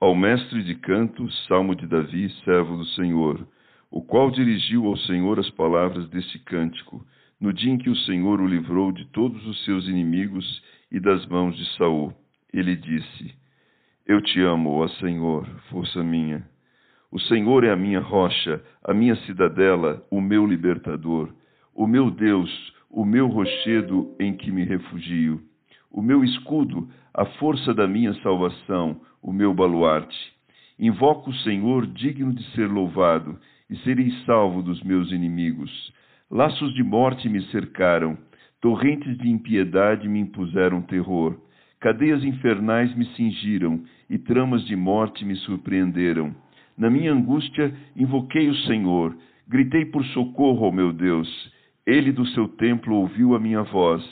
ao mestre de canto, salmo de Davi, servo do Senhor, o qual dirigiu ao Senhor as palavras deste cântico, no dia em que o Senhor o livrou de todos os seus inimigos e das mãos de Saul. Ele disse: Eu te amo, ó Senhor, força minha. O Senhor é a minha rocha, a minha cidadela, o meu libertador, o meu Deus, o meu rochedo em que me refugio, o meu escudo, a força da minha salvação, o meu baluarte. Invoco o Senhor digno de ser louvado, e serei salvo dos meus inimigos. Laços de morte me cercaram, torrentes de impiedade me impuseram terror. Cadeias infernais me cingiram, e tramas de morte me surpreenderam. Na minha angústia invoquei o Senhor, gritei por socorro ao meu Deus. Ele do seu templo ouviu a minha voz,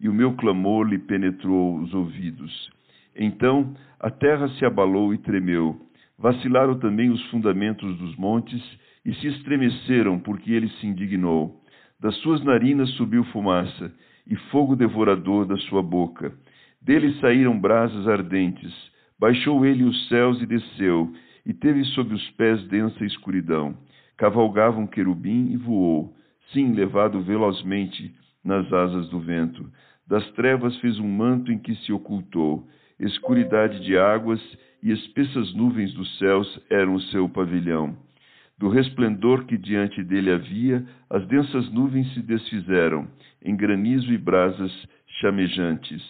e o meu clamor lhe penetrou os ouvidos. Então a terra se abalou e tremeu. Vacilaram também os fundamentos dos montes e se estremeceram, porque ele se indignou. Das suas narinas subiu fumaça e fogo devorador da sua boca. Dele saíram brasas ardentes. Baixou ele os céus e desceu, e teve sob os pés densa escuridão. Cavalgava um querubim e voou, sim, levado velozmente nas asas do vento. Das trevas fez um manto em que se ocultou escuridade de águas e espessas nuvens dos céus eram o seu pavilhão. Do resplendor que diante dele havia, as densas nuvens se desfizeram, em granizo e brasas chamejantes.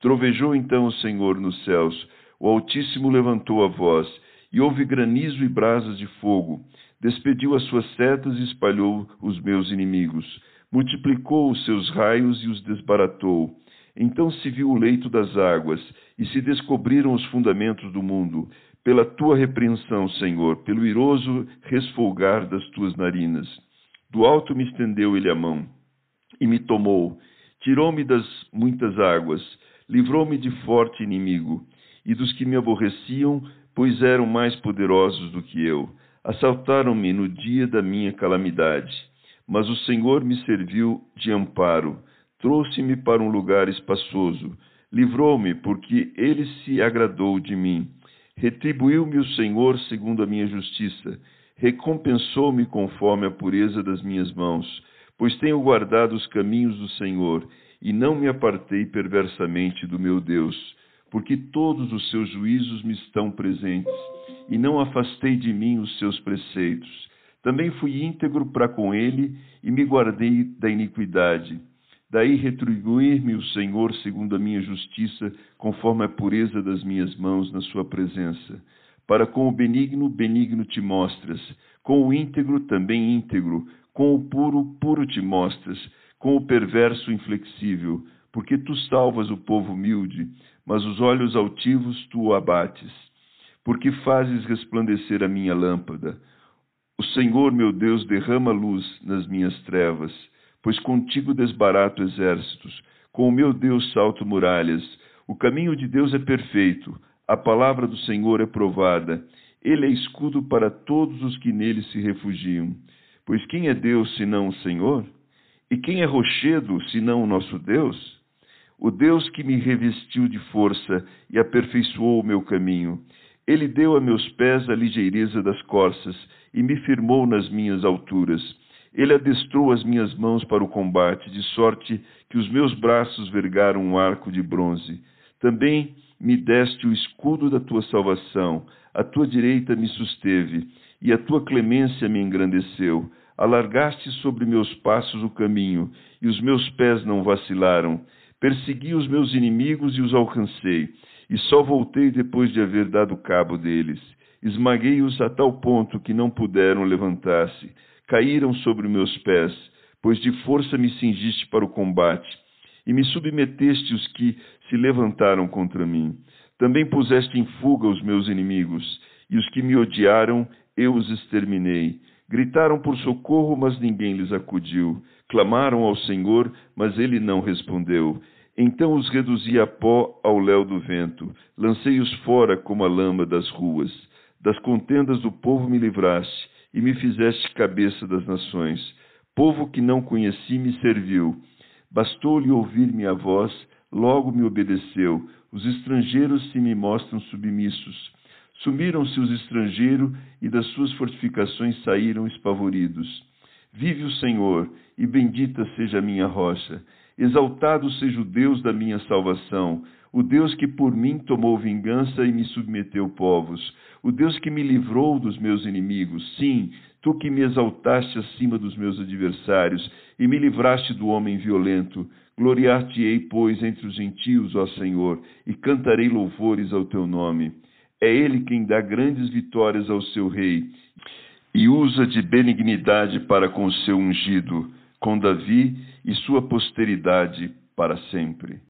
Trovejou então o Senhor nos céus, o Altíssimo levantou a voz, e houve granizo e brasas de fogo. Despediu as suas setas e espalhou os meus inimigos. Multiplicou os seus raios e os desbaratou. Então se viu o leito das águas, e se descobriram os fundamentos do mundo, pela tua repreensão, Senhor, pelo iroso resfolgar das tuas narinas. Do alto me estendeu ele a mão, e me tomou, tirou-me das muitas águas, livrou-me de forte inimigo, e dos que me aborreciam, pois eram mais poderosos do que eu. Assaltaram-me no dia da minha calamidade, mas o Senhor me serviu de amparo trouxe-me para um lugar espaçoso, livrou-me, porque ele se agradou de mim. Retribuiu-me o Senhor segundo a minha justiça, recompensou-me conforme a pureza das minhas mãos, pois tenho guardado os caminhos do Senhor, e não me apartei perversamente do meu Deus, porque todos os seus juízos me estão presentes, e não afastei de mim os seus preceitos. Também fui íntegro para com ele, e me guardei da iniquidade. Daí retribuir-me o Senhor segundo a minha justiça, conforme a pureza das minhas mãos na sua presença. Para com o benigno, benigno te mostras, com o íntegro, também íntegro, com o puro, puro te mostras, com o perverso, inflexível, porque tu salvas o povo humilde, mas os olhos altivos tu o abates. Porque fazes resplandecer a minha lâmpada. O Senhor, meu Deus, derrama luz nas minhas trevas pois contigo desbarato exércitos, com o meu Deus salto muralhas. O caminho de Deus é perfeito, a palavra do Senhor é provada. Ele é escudo para todos os que nele se refugiam. Pois quem é Deus senão o Senhor? E quem é rochedo senão o nosso Deus? O Deus que me revestiu de força e aperfeiçoou o meu caminho. Ele deu a meus pés a ligeireza das corças e me firmou nas minhas alturas. Ele adestrou as minhas mãos para o combate, de sorte que os meus braços vergaram um arco de bronze. Também me deste o escudo da tua salvação, a tua direita me susteve, e a tua clemência me engrandeceu. Alargaste sobre meus passos o caminho, e os meus pés não vacilaram. Persegui os meus inimigos e os alcancei, e só voltei depois de haver dado cabo deles. Esmaguei-os a tal ponto que não puderam levantar-se caíram sobre meus pés, pois de força me cingiste para o combate, e me submeteste os que se levantaram contra mim. Também puseste em fuga os meus inimigos, e os que me odiaram, eu os exterminei. Gritaram por socorro, mas ninguém lhes acudiu. Clamaram ao Senhor, mas ele não respondeu. Então os reduzi a pó ao léu do vento, lancei-os fora como a lama das ruas. Das contendas do povo me livraste, e me fizeste cabeça das nações. Povo que não conheci me serviu. Bastou-lhe ouvir minha voz, logo me obedeceu. Os estrangeiros se me mostram submissos. Sumiram-se os estrangeiros e das suas fortificações saíram espavoridos. Vive o Senhor, e bendita seja a minha rocha. Exaltado seja o Deus da minha salvação, o Deus que por mim tomou vingança e me submeteu povos, o Deus que me livrou dos meus inimigos. Sim, tu que me exaltaste acima dos meus adversários e me livraste do homem violento. Gloriar-te-ei, pois, entre os gentios, ó Senhor, e cantarei louvores ao teu nome. É ele quem dá grandes vitórias ao seu rei e usa de benignidade para com o seu ungido, com Davi e sua posteridade para sempre.